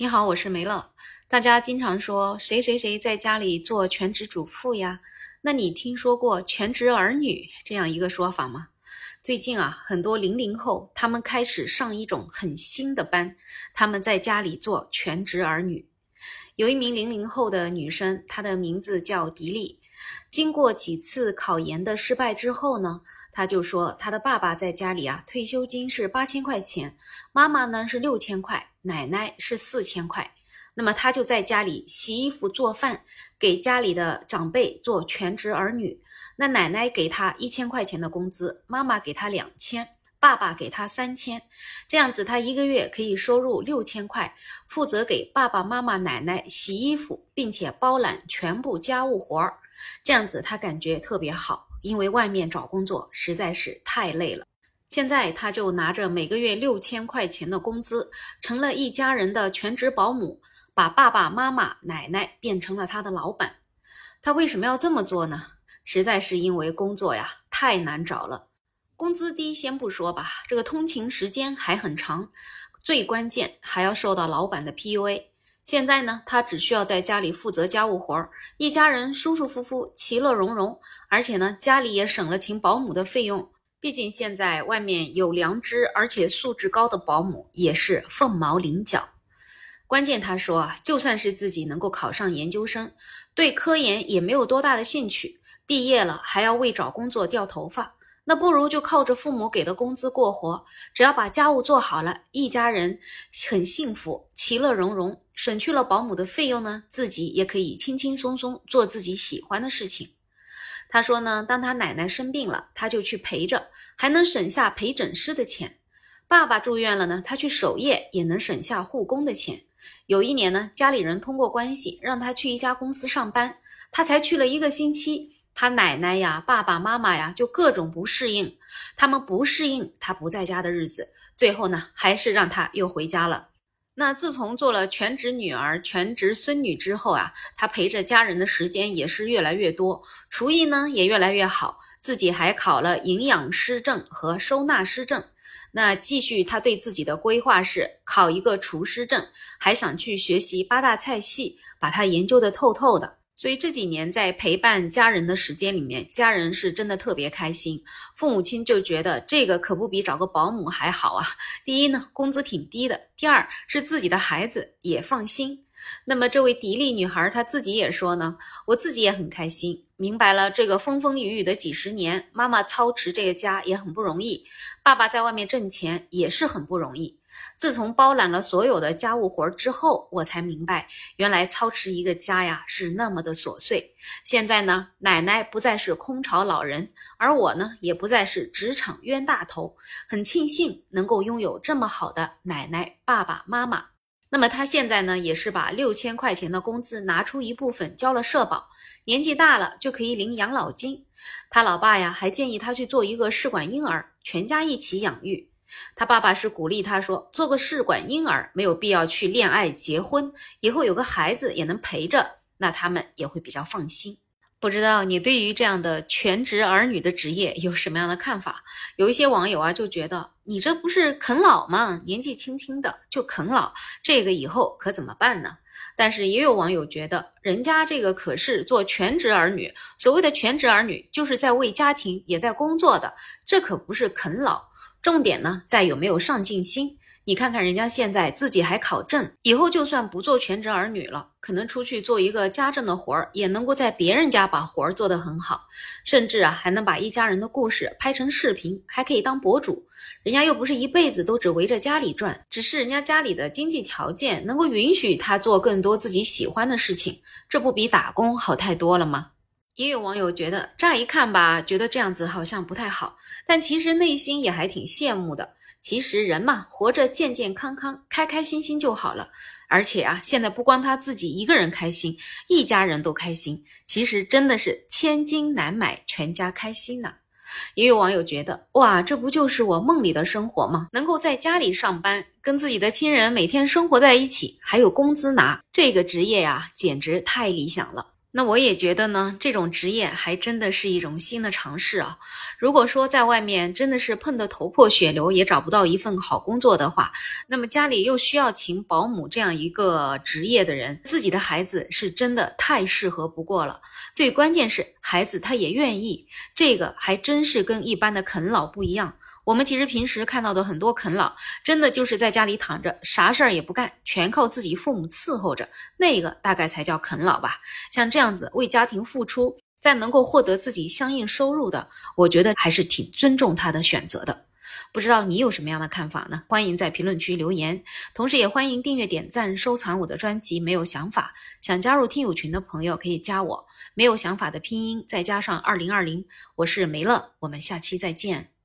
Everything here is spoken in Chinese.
你好，我是梅乐。大家经常说谁谁谁在家里做全职主妇呀？那你听说过全职儿女这样一个说法吗？最近啊，很多零零后他们开始上一种很新的班，他们在家里做全职儿女。有一名零零后的女生，她的名字叫迪丽。经过几次考研的失败之后呢，她就说她的爸爸在家里啊，退休金是八千块钱，妈妈呢是六千块。奶奶是四千块，那么他就在家里洗衣服、做饭，给家里的长辈做全职儿女。那奶奶给他一千块钱的工资，妈妈给他两千，爸爸给他三千，这样子他一个月可以收入六千块，负责给爸爸妈妈、奶奶洗衣服，并且包揽全部家务活儿。这样子他感觉特别好，因为外面找工作实在是太累了。现在他就拿着每个月六千块钱的工资，成了一家人的全职保姆，把爸爸妈妈、奶奶变成了他的老板。他为什么要这么做呢？实在是因为工作呀太难找了，工资低先不说吧，这个通勤时间还很长，最关键还要受到老板的 PUA。现在呢，他只需要在家里负责家务活儿，一家人舒舒服服、其乐融融，而且呢，家里也省了请保姆的费用。毕竟现在外面有良知而且素质高的保姆也是凤毛麟角。关键他说啊，就算是自己能够考上研究生，对科研也没有多大的兴趣，毕业了还要为找工作掉头发，那不如就靠着父母给的工资过活，只要把家务做好了，一家人很幸福，其乐融融，省去了保姆的费用呢，自己也可以轻轻松松做自己喜欢的事情。他说呢，当他奶奶生病了，他就去陪着，还能省下陪诊师的钱。爸爸住院了呢，他去守夜也能省下护工的钱。有一年呢，家里人通过关系让他去一家公司上班，他才去了一个星期，他奶奶呀、爸爸妈妈呀就各种不适应，他们不适应他不在家的日子，最后呢，还是让他又回家了。那自从做了全职女儿、全职孙女之后啊，她陪着家人的时间也是越来越多，厨艺呢也越来越好，自己还考了营养师证和收纳师证。那继续，她对自己的规划是考一个厨师证，还想去学习八大菜系，把它研究的透透的。所以这几年在陪伴家人的时间里面，家人是真的特别开心。父母亲就觉得这个可不比找个保姆还好啊。第一呢，工资挺低的；第二是自己的孩子也放心。那么这位迪丽女孩她自己也说呢，我自己也很开心，明白了这个风风雨雨的几十年，妈妈操持这个家也很不容易，爸爸在外面挣钱也是很不容易。自从包揽了所有的家务活之后，我才明白，原来操持一个家呀是那么的琐碎。现在呢，奶奶不再是空巢老人，而我呢，也不再是职场冤大头。很庆幸能够拥有这么好的奶奶、爸爸妈妈。那么他现在呢，也是把六千块钱的工资拿出一部分交了社保，年纪大了就可以领养老金。他老爸呀，还建议他去做一个试管婴儿，全家一起养育。他爸爸是鼓励他说：“做个试管婴儿，没有必要去恋爱结婚，以后有个孩子也能陪着，那他们也会比较放心。”不知道你对于这样的全职儿女的职业有什么样的看法？有一些网友啊就觉得你这不是啃老吗？年纪轻轻的就啃老，这个以后可怎么办呢？但是也有网友觉得，人家这个可是做全职儿女，所谓的全职儿女就是在为家庭也在工作的，这可不是啃老。重点呢在有没有上进心。你看看人家现在自己还考证，以后就算不做全职儿女了，可能出去做一个家政的活儿，也能够在别人家把活儿做得很好，甚至啊还能把一家人的故事拍成视频，还可以当博主。人家又不是一辈子都只围着家里转，只是人家家里的经济条件能够允许他做更多自己喜欢的事情，这不比打工好太多了吗？也有网友觉得，乍一看吧，觉得这样子好像不太好，但其实内心也还挺羡慕的。其实人嘛，活着健健康康、开开心心就好了。而且啊，现在不光他自己一个人开心，一家人都开心，其实真的是千金难买全家开心呢。也有网友觉得，哇，这不就是我梦里的生活吗？能够在家里上班，跟自己的亲人每天生活在一起，还有工资拿，这个职业呀，简直太理想了。那我也觉得呢，这种职业还真的是一种新的尝试啊。如果说在外面真的是碰得头破血流也找不到一份好工作的话，那么家里又需要请保姆这样一个职业的人，自己的孩子是真的太适合不过了。最关键是孩子他也愿意，这个还真是跟一般的啃老不一样。我们其实平时看到的很多啃老，真的就是在家里躺着，啥事儿也不干，全靠自己父母伺候着，那个大概才叫啃老吧。像这这样子为家庭付出，再能够获得自己相应收入的，我觉得还是挺尊重他的选择的。不知道你有什么样的看法呢？欢迎在评论区留言，同时也欢迎订阅、点赞、收藏我的专辑。没有想法，想加入听友群的朋友可以加我。没有想法的拼音再加上二零二零，我是梅乐，我们下期再见。